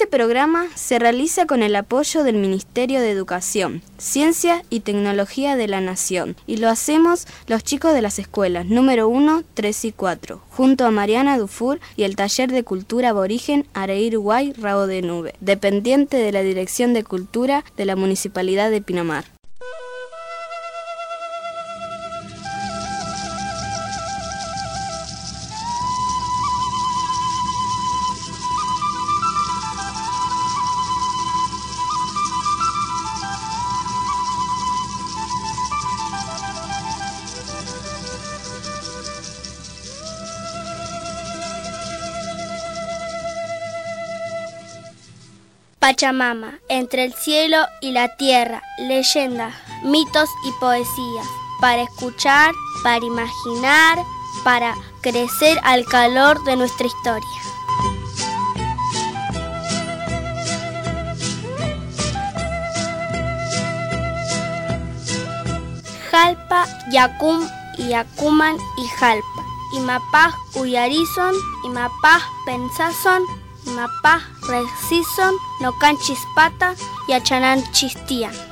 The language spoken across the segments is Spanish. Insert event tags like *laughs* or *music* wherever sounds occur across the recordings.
Este programa se realiza con el apoyo del Ministerio de Educación, Ciencia y Tecnología de la Nación y lo hacemos los chicos de las escuelas número 1, 3 y 4, junto a Mariana Dufour y el Taller de Cultura Aborigen Areir Rabo de Nube, dependiente de la Dirección de Cultura de la Municipalidad de Pinamar. Pachamama, entre el cielo y la tierra, leyendas, mitos y poesías, para escuchar, para imaginar, para crecer al calor de nuestra historia. Jalpa, Yacum, Yacuman y Jalpa. Imapaj Uyarizon, Imapaj Pensazon, Mapa, Resison, Nocan Chispata y Achanan Chistian.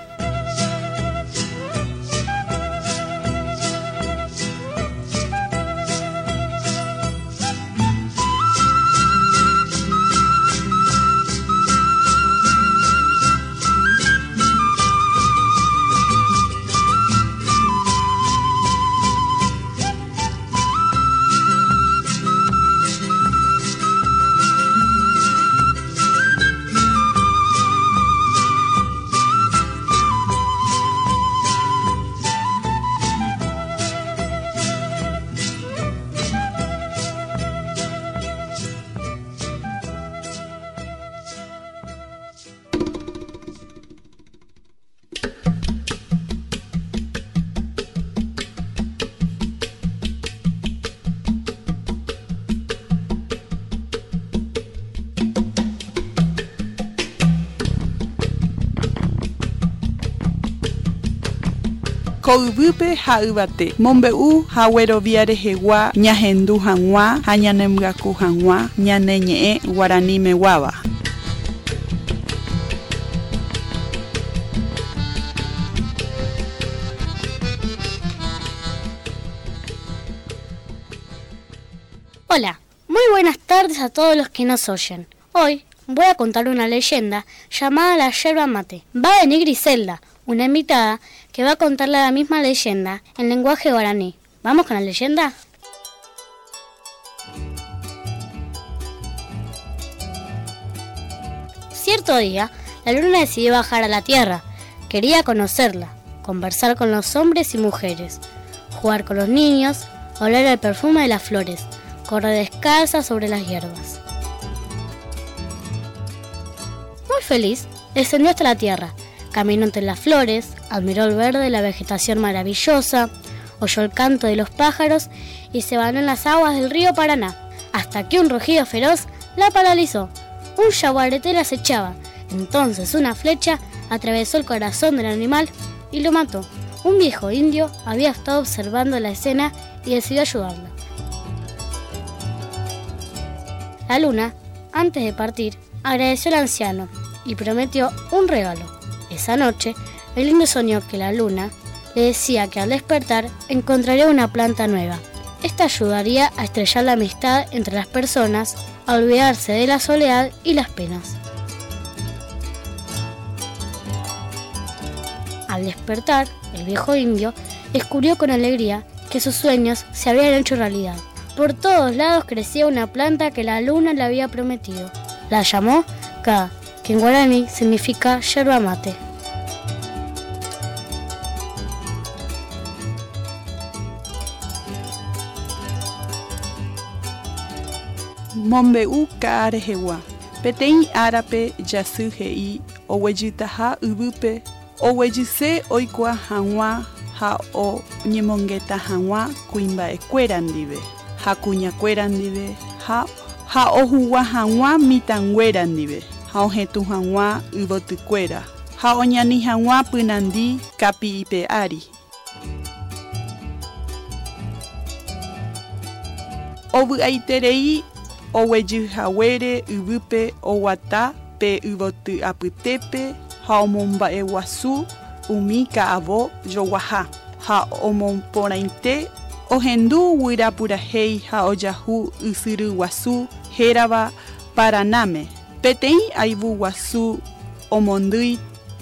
Koyvýpe ha yvate mombe'u hagueroviáre hegua ñahendu hag̃ua ha ñanemyaku hag̃ua ñane ñe'ẽ guarani. Hola, muy buenas tardes a todos los que nos oyen. Hoy voy a contar una leyenda llamada la yerba mate. Va a venir Griselda, una invitada que va a contarle la misma leyenda en lenguaje guaraní. ¿Vamos con la leyenda? Cierto día, la luna decidió bajar a la tierra. Quería conocerla, conversar con los hombres y mujeres, jugar con los niños, oler el perfume de las flores, correr descalza sobre las hierbas. Feliz, descendió hasta la tierra, caminó entre las flores, admiró el verde de la vegetación maravillosa, oyó el canto de los pájaros y se bañó en las aguas del río Paraná, hasta que un rugido feroz la paralizó. Un yaguareté la acechaba. Entonces una flecha atravesó el corazón del animal y lo mató. Un viejo indio había estado observando la escena y decidió ayudarla. La luna, antes de partir, agradeció al anciano y prometió un regalo. Esa noche, el indio soñó que la luna le decía que al despertar encontraría una planta nueva. Esta ayudaría a estrellar la amistad entre las personas, a olvidarse de la soledad y las penas. Al despertar, el viejo indio descubrió con alegría que sus sueños se habían hecho realidad. Por todos lados crecía una planta que la luna le había prometido. La llamó Ka, que en guaraní significa yerba mate. Mombe'u ka'áre hegua. Peteĩ árape jasy he'i oguejytaha yvýpe oguejyse oikuaa hag̃ua ha oñemongeta hag̃ua kuimba'ekuéra ndive ha kuñakuéra ndive ha ha ohugua hag̃ua mitãnguéra ndive ha ohetũ hag̃ua yvotykuéra ha oñani hag̃ua pynandi kapi'ipe ári ovy'aiterei oguejyhaguére yvýpe oguata pe uvoty apytépe ha omomba'e guasu umi ka'avo joguaha ha omomporãite ohendu guyra ha ojahu ysyry guasu hérava Paranáme peteĩ aivu guasu omondýi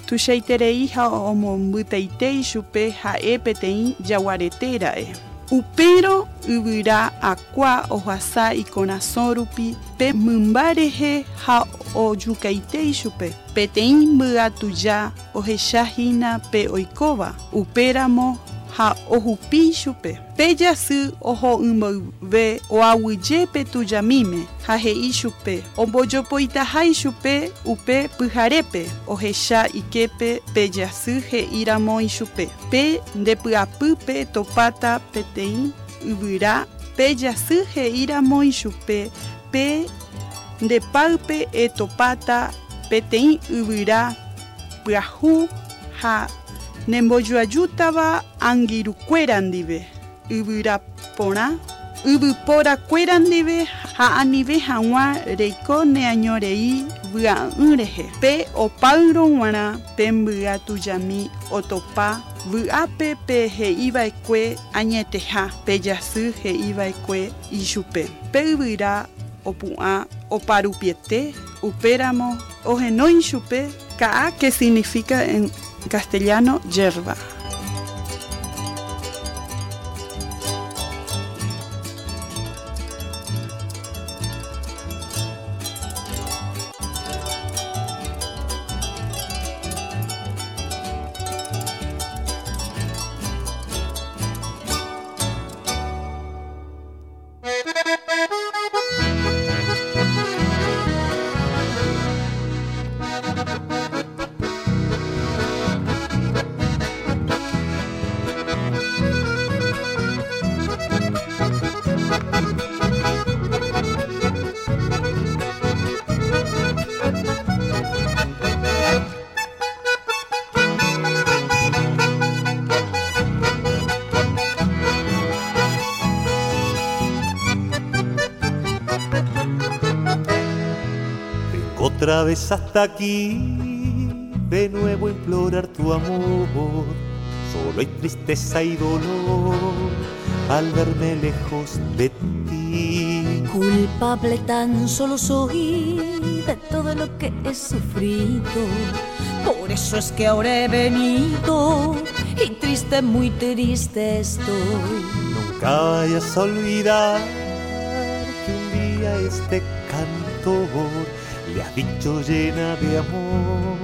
tuichaiterei ha omombytaite chupe ha'e peteĩ jaguaretera'e Upéro yvyra akua ohasa ikorasõ rupi pe mymba rehe ha ojukaite chupe peteĩ mbyatuja ohechahína pe oikóva upéramo ha ohupi chupe pe. Jasy oho ymboyve oaguije pe tujamíme ha he'i chupe ombojopoitahái chupe upe pyharépe ohecha iképe pe jasy he'íramo ichupe pe. Ndepy'apýpe topáta peteĩ yvyra pe jasy he'íramo ichupe pe. Ndepáype etopáta peteĩ yvyra pyahu ha nembojoajútava angirukuéra ndive yvyra porã yvypórakuéra ndive ha anive hag̃ua reiko neañorei vy'a'ỹ rehe pe opáyro g̃uarã pe mbya tujami otopa vy'ápe pe he'íva'ekue añeteha pe jasy he'íva'ekue ichupe. Pe yvyra opu'ã oparupiete upéramo ohenói chupe ka'a que significa en castellano yerba. Otra vez hasta aquí, de nuevo implorar tu amor. Solo hay tristeza y dolor al verme lejos de ti. Culpable tan solo soy de todo lo que he sufrido. Por eso es que ahora he venido y triste, muy triste estoy. Nunca vayas a olvidar que un día este cantor le ha dicho llena de amor,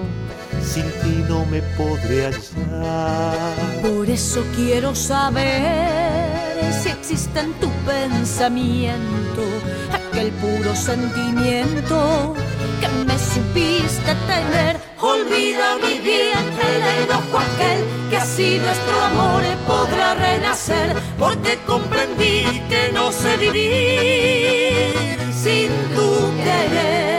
sin ti no me podré hallar. Por eso quiero saber si existe en tu pensamiento aquel puro sentimiento que me supiste tener. Olvida mi bien el enojo aquel que así nuestro amor podrá renacer, porque comprendí que no sé vivir sin tu querer.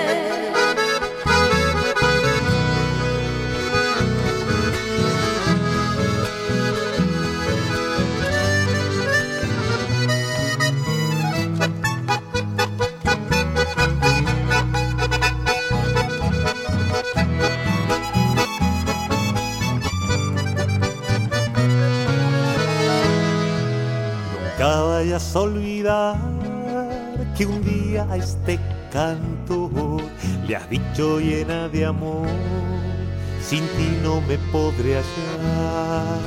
Olvidar que un día a este canto le has dicho llena de amor, sin ti no me podré hallar.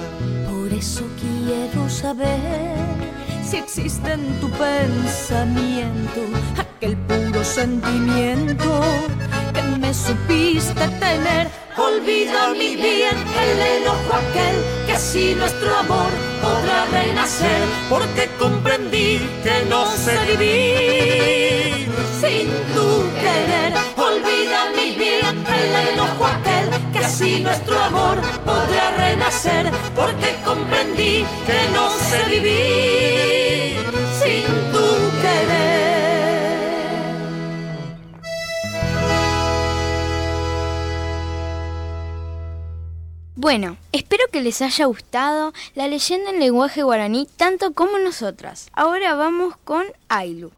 Por eso quiero saber si existe en tu pensamiento aquel puro sentimiento supiste tener. Olvida mi bien el enojo aquel que así nuestro amor podrá renacer, porque comprendí que no sé vivir sin tu querer. Olvida mi bien el enojo aquel que así nuestro amor podrá renacer, porque comprendí que no sé vivir sin tu Bueno, espero que les haya gustado la leyenda en lenguaje guaraní tanto como nosotras. Ahora vamos con Ailu.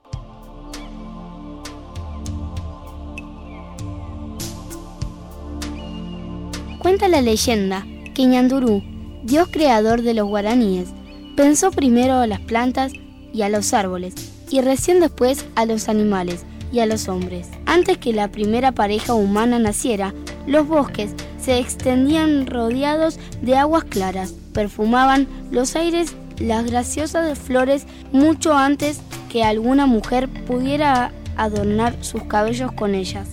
Cuenta la leyenda que Ñandurú, dios creador de los guaraníes, pensó primero a las plantas y a los árboles, y recién después a los animales y a los hombres. Antes que la primera pareja humana naciera, los bosques se extendían rodeados de aguas claras, perfumaban los aires las graciosas flores mucho antes que alguna mujer pudiera adornar sus cabellos con ellas.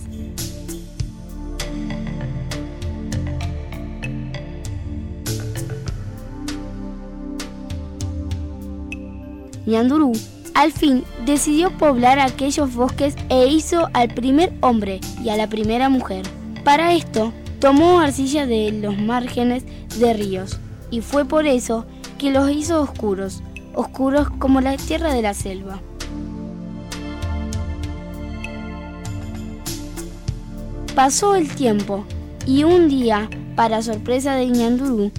Ñandurú al fin decidió poblar aquellos bosques e hizo al primer hombre y a la primera mujer. Para esto, tomó arcilla de los márgenes de ríos y fue por eso que los hizo oscuros, oscuros como la tierra de la selva. Pasó el tiempo y un día, para sorpresa de Ñandurú,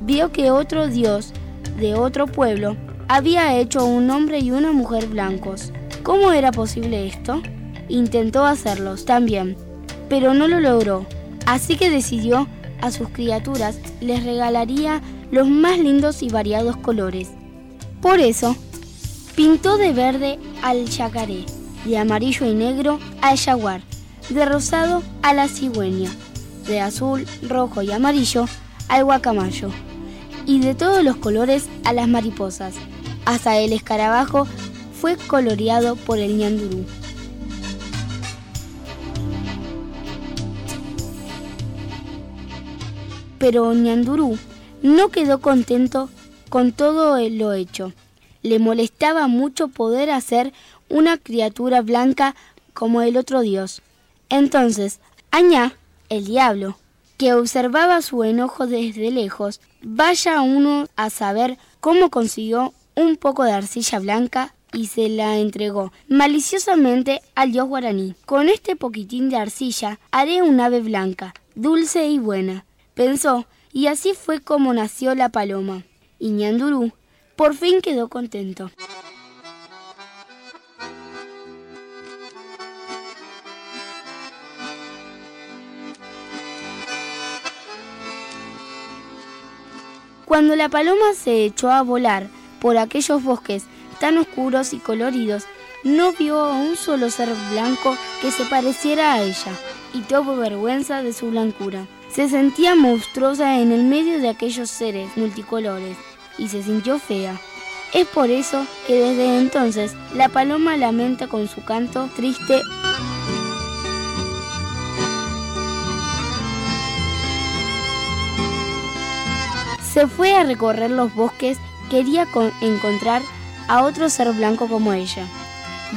vio que otro dios de otro pueblo había hecho un hombre y una mujer blancos. ¿Cómo era posible esto? Intentó hacerlos también, pero no lo logró. Así que decidió a sus criaturas les regalaría los más lindos y variados colores. Por eso, pintó de verde al yacaré, de amarillo y negro al jaguar, de rosado a la cigüeña, de azul, rojo y amarillo al guacamayo, y de todos los colores a las mariposas. Hasta el escarabajo fue coloreado por el ñandurú. Pero ñandurú no quedó contento con todo lo hecho. Le molestaba mucho poder hacer una criatura blanca como el otro dios. Entonces, Añá, el diablo, que observaba su enojo desde lejos, vaya uno a saber cómo consiguió un poco de arcilla blanca y se la entregó maliciosamente al dios guaraní. Con este poquitín de arcilla haré un ave blanca, dulce y buena, pensó, y así fue como nació la paloma. Y Ñandurú por fin quedó contento. Cuando la paloma se echó a volar por aquellos bosques tan oscuros y coloridos, no vio a un solo ser blanco que se pareciera a ella, y tuvo vergüenza de su blancura. Se sentía monstruosa en el medio de aquellos seres multicolores, y se sintió fea. Es por eso que desde entonces la paloma lamenta con su canto triste Se fue a recorrer los bosques, quería encontrar a otro ser blanco como ella.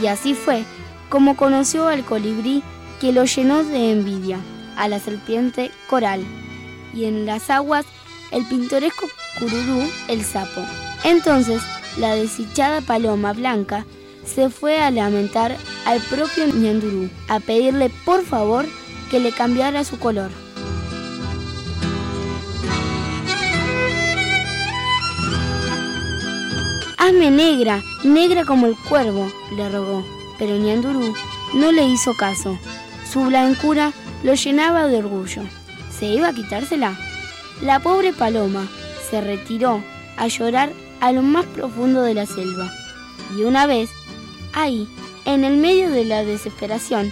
Y así fue como conoció al colibrí que lo llenó de envidia, a la serpiente coral, y en las aguas el pintoresco cururú, el sapo. Entonces, la desdichada paloma blanca se fue a lamentar al propio ñandurú, a pedirle por favor que le cambiara su color. Hazme negra, negra como el cuervo, le rogó, pero Ñandurú no le hizo caso. Su blancura lo llenaba de orgullo. ¿Se iba a quitársela? La pobre paloma se retiró a llorar a lo más profundo de la selva. Y una vez, ahí, en el medio de la desesperación,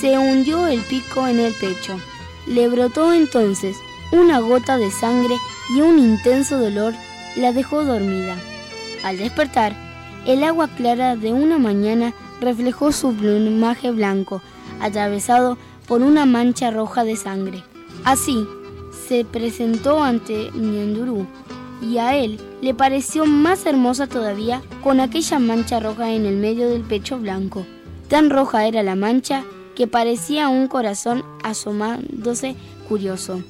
se hundió el pico en el pecho. Le brotó entonces una gota de sangre y un intenso dolor la dejó dormida. Al despertar, el agua clara de una mañana reflejó su plumaje blanco, atravesado por una mancha roja de sangre. Así, se presentó ante Ñandurú y a él le pareció más hermosa todavía con aquella mancha roja en el medio del pecho blanco. Tan roja era la mancha que parecía un corazón asomándose curioso.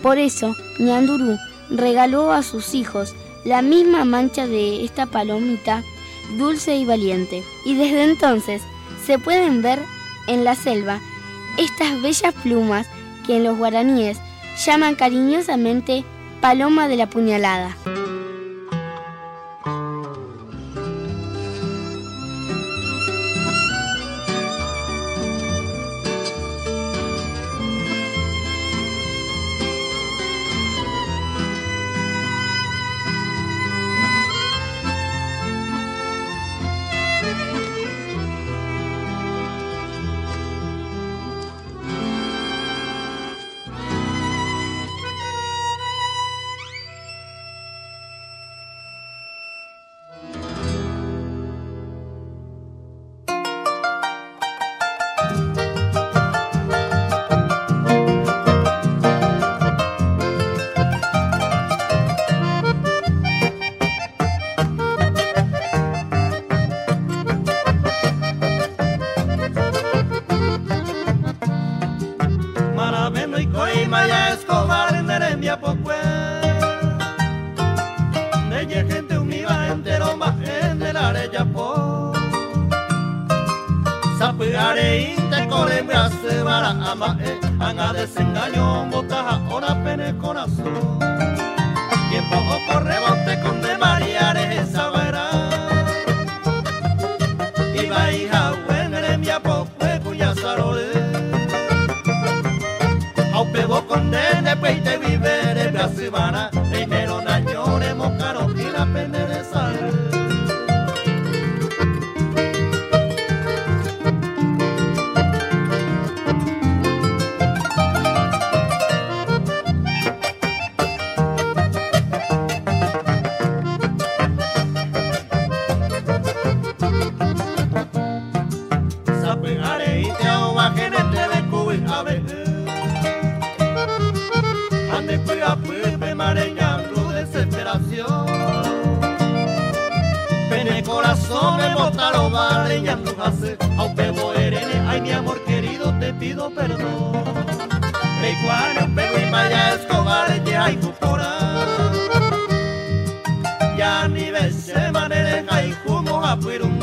Por eso, Ñandurú regaló a sus hijos la misma mancha de esta palomita dulce y valiente. Y desde entonces se pueden ver en la selva estas bellas plumas que en los guaraníes llaman cariñosamente paloma de la puñalada. Sapigare inte corre me hace vara ama e anga desengaño botaja ora pene corazón. Tiempo o rebote con de mariare esa vera. Iba hija buena Erembia Pocue cuya sarole. Au pebo con nene peite vivere brasivana Primero Sapegare y te aguajenete de cubi a ver. Ande cuida pepe mareñando desesperación. Pene corazón me botaron mareñando hace Aunque erene, ay mi amor querido te pido perdón. Rey Juan, pego y maya escobar y hay tu Ya ni ves se hay como a puirunde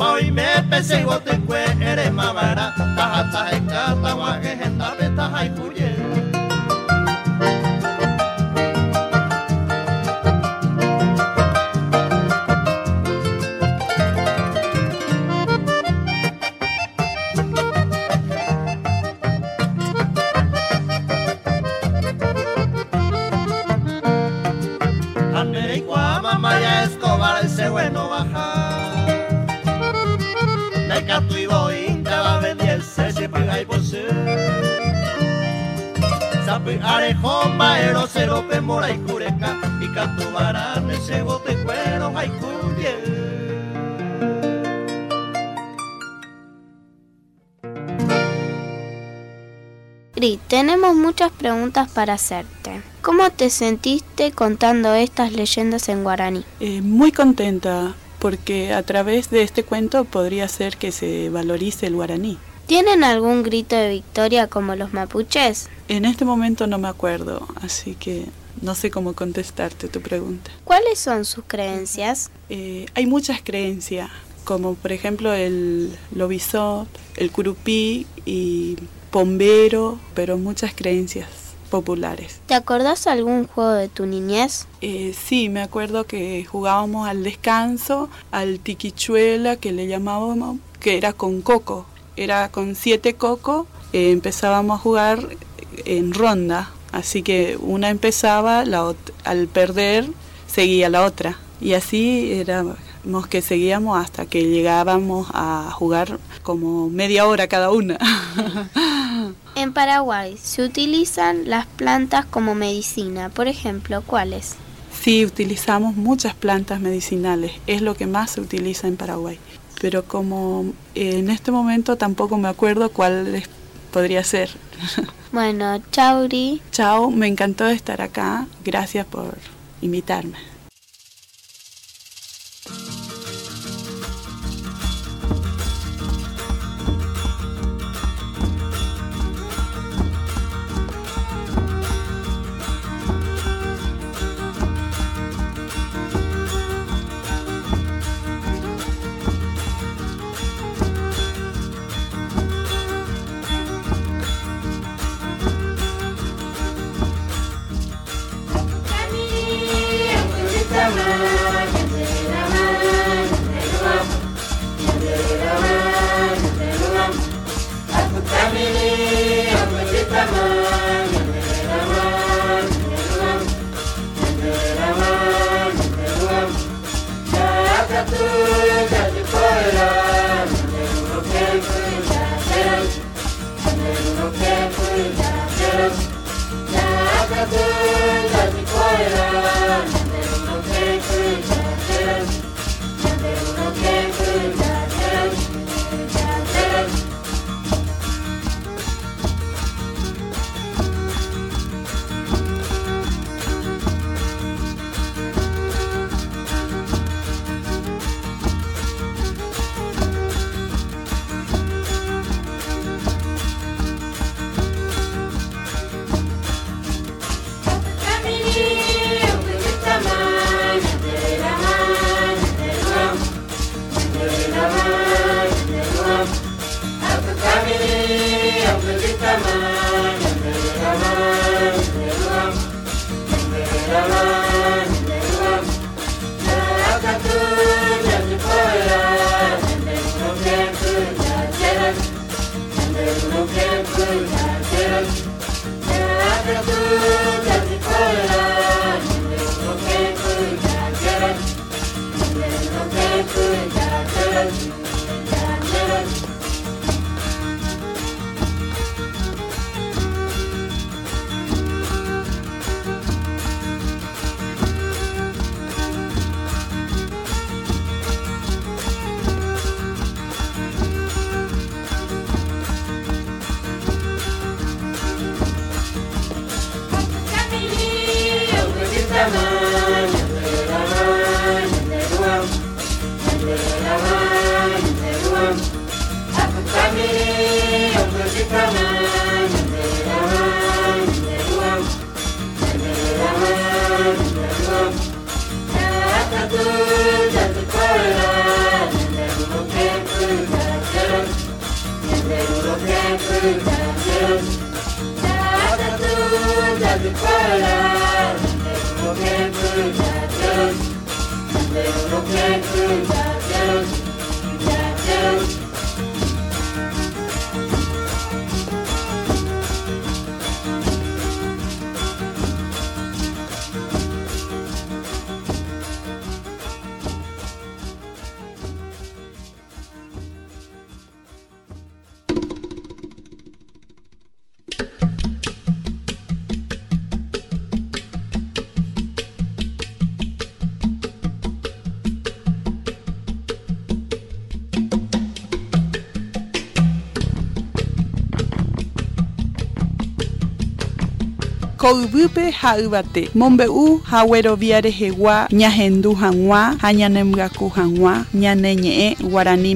Moime pese gote kwe ere mabara Taha tahe kata wange henda beta haikura Arejo maero cero pe mora y cureca Y canto barán ese bote cuero tenemos muchas preguntas para hacerte. ¿Cómo te sentiste contando estas leyendas en guaraní? Eh, muy contenta porque a través de este cuento podría ser que se valorice el guaraní. ¿Tienen algún grito de victoria como los mapuches? En este momento no me acuerdo, así que no sé cómo contestarte tu pregunta. ¿Cuáles son sus creencias? Eh, hay muchas creencias, como por ejemplo el lobizot, el curupí y pombero, pero muchas creencias populares. ¿Te acordás algún juego de tu niñez? Eh, sí, me acuerdo que jugábamos al descanso, al tiquichuela que le llamábamos, que era con coco, era con siete cocos, eh, empezábamos a jugar en ronda, así que una empezaba, la ot- al perder seguía la otra, y así éramos que seguíamos hasta que llegábamos a jugar como media hora cada una. *laughs* En Paraguay se utilizan las plantas como medicina, por ejemplo, ¿cuáles? Sí, utilizamos muchas plantas medicinales, es lo que más se utiliza en Paraguay. Pero como eh, en este momento tampoco me acuerdo cuál podría ser. *laughs* Bueno, Chauri, Chao, me encantó estar acá, gracias por invitarme. الخير لا توجد فرار Looking through tattoos, looking. Ko'yvýpe ha yvate mombe'u ha guerovia rehegua ñahendu hag̃ua ha ñanemyaku hag̃ua ñane ñe'ẽ guarani.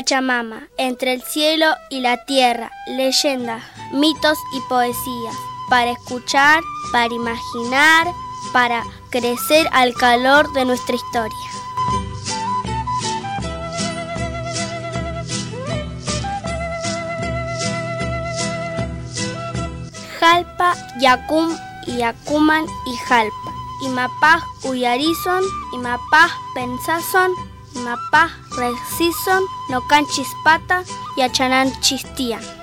Pachamama, entre el cielo y la tierra, leyendas, mitos y poesías, para escuchar, para imaginar, para crecer al calor de nuestra historia. Jalpa, Yacum, Yacuman y Jalpa. Imapaj Uyarizon, Imapaj Pensazon, Imapaj Resison, Nocan Chispata y Achanan Chistian.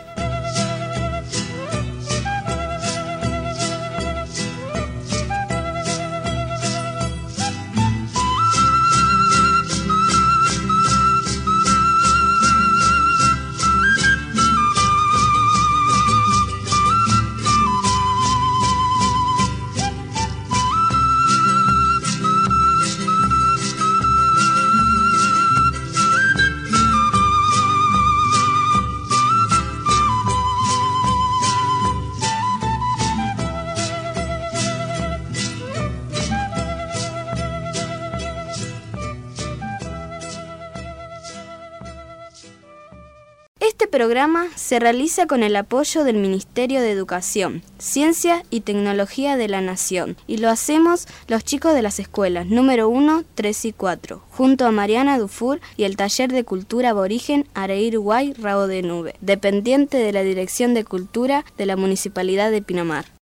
Programa se realiza con el apoyo del Ministerio de Educación, Ciencia y Tecnología de la Nación y lo hacemos los chicos de las escuelas número 1, 3 y 4, junto a Mariana Dufour y el Taller de Cultura Aborigen Areir Guay Rabo de Nube, dependiente de la Dirección de Cultura de la Municipalidad de Pinamar.